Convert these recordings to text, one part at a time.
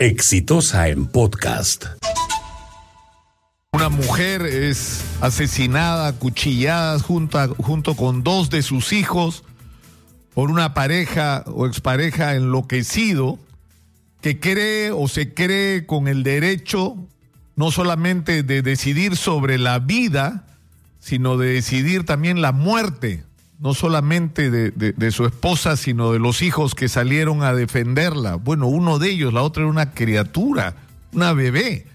Exitosa en podcast. Una mujer es asesinada, cuchillada junto, junto con dos de sus hijos por una pareja o expareja enloquecido que cree o se cree con el derecho no solamente de decidir sobre la vida, sino de decidir también la muerte, no solamente de, su esposa, sino de los hijos que salieron a defenderla. Bueno, uno de ellos, la otra era una criatura, una bebé.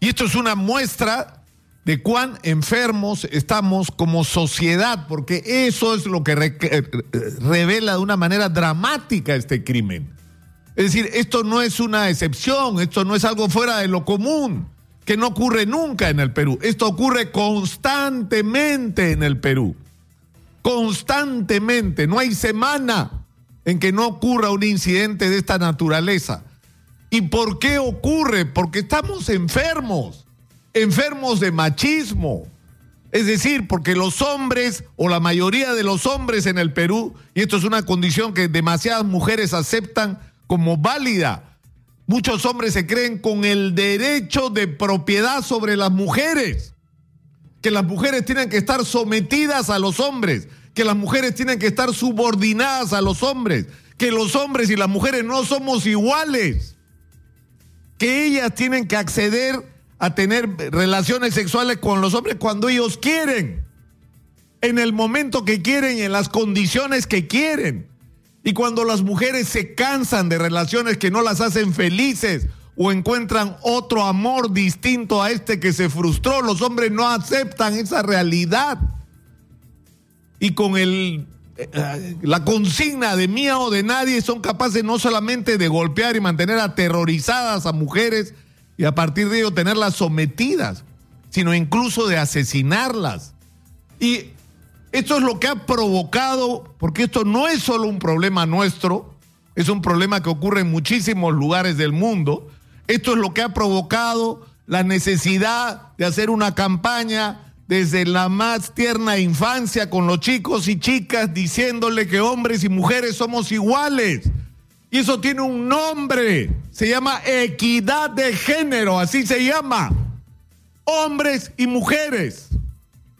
Y esto es una muestra de cuán enfermos estamos como sociedad, porque eso es lo que eh, revela de una manera dramática este crimen. Es decir, esto no es una excepción, esto no es algo fuera de lo común, que no ocurre nunca en el Perú. Esto ocurre constantemente en el Perú. Constantemente. No hay semana en que no ocurra un incidente de esta naturaleza. ¿Y por qué ocurre? Porque estamos enfermos, enfermos de machismo. Es decir, porque los hombres o la mayoría de los hombres en el Perú, y esto es una condición que demasiadas mujeres aceptan como válida, muchos hombres se creen con el derecho de propiedad sobre las mujeres, que las mujeres tienen que estar sometidas a los hombres, que las mujeres tienen que estar subordinadas a los hombres, que los hombres y las mujeres no somos iguales que ellas tienen que acceder a tener relaciones sexuales con los hombres cuando ellos quieren, en el momento que quieren y en las condiciones que quieren. Y cuando las mujeres se cansan de relaciones que no las hacen felices o encuentran otro amor distinto a este que se frustró, los hombres no aceptan esa realidad. Y con el eh, la consigna de mía o de nadie son capaces no solamente de golpear y mantener aterrorizadas a mujeres y a partir de ello tenerlas sometidas, sino incluso de asesinarlas. Y esto es lo que ha provocado, porque esto no es solo un problema nuestro, es un problema que ocurre en muchísimos lugares del mundo, esto es lo que ha provocado la necesidad de hacer una campaña desde la más tierna infancia con los chicos y chicas diciéndole que hombres y mujeres somos iguales. Y eso tiene un nombre, se llama equidad de género, así se llama. Hombres y mujeres,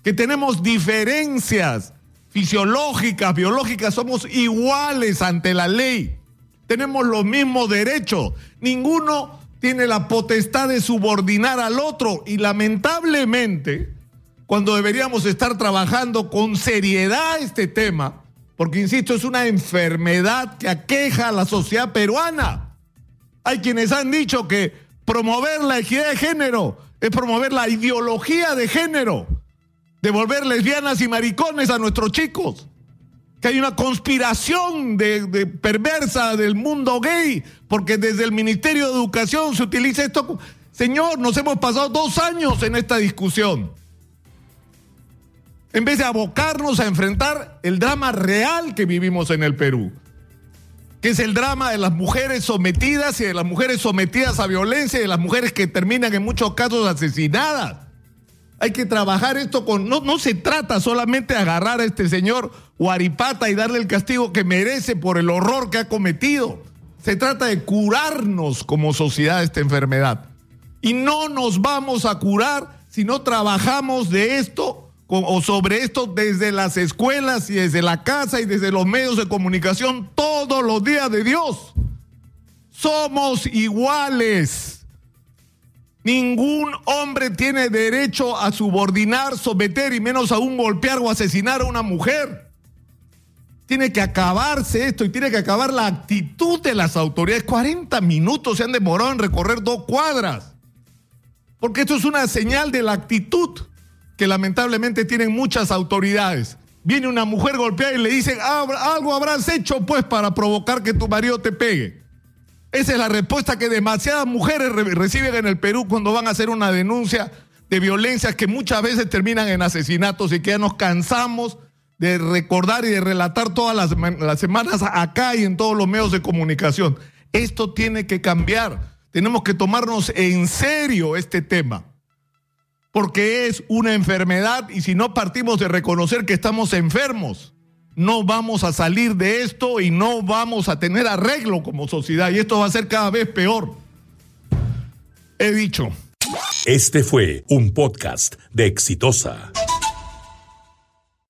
que tenemos diferencias fisiológicas, biológicas, somos iguales ante la ley. Tenemos los mismos derechos. Ninguno tiene la potestad de subordinar al otro y lamentablemente cuando deberíamos estar trabajando con seriedad este tema, porque insisto, es una enfermedad que aqueja a la sociedad peruana. Hay quienes han dicho que promover la equidad de género es promover la ideología de género, de volver lesbianas y maricones a nuestros chicos. Que hay una conspiración de, perversa del mundo gay, porque desde el Ministerio de Educación se utiliza esto. Señor, nos hemos pasado dos años en esta discusión en vez de abocarnos a enfrentar el drama real que vivimos en el Perú, que es el drama de las mujeres sometidas y de las mujeres sometidas a violencia y de las mujeres que terminan en muchos casos asesinadas. Hay que trabajar esto con... No, no se trata solamente de agarrar a este señor Huaripata y darle el castigo que merece por el horror que ha cometido. Se trata de curarnos como sociedad esta enfermedad. Y no nos vamos a curar si no trabajamos de esto o sobre esto desde las escuelas y desde la casa y desde los medios de comunicación todos los días de Dios. Somos iguales. Ningún hombre tiene derecho a subordinar, someter y menos aún golpear o asesinar a una mujer. Tiene que acabarse esto y tiene que acabar la actitud de las autoridades. 40 minutos se han demorado en recorrer dos cuadras. Porque esto es una señal de la actitud que lamentablemente tienen muchas autoridades. Viene una mujer golpeada y le dicen, algo habrás hecho pues para provocar que tu marido te pegue. Esa es la respuesta que demasiadas mujeres reciben en el Perú cuando van a hacer una denuncia de violencias que muchas veces terminan en asesinatos y que ya nos cansamos de recordar y de relatar todas las, las semanas acá y en todos los medios de comunicación. Esto tiene que cambiar. Tenemos que tomarnos en serio este tema porque es una enfermedad y si no partimos de reconocer que estamos enfermos, no vamos a salir de esto y no vamos a tener arreglo como sociedad y esto va a ser cada vez peor. He dicho. Este fue un podcast de Exitosa.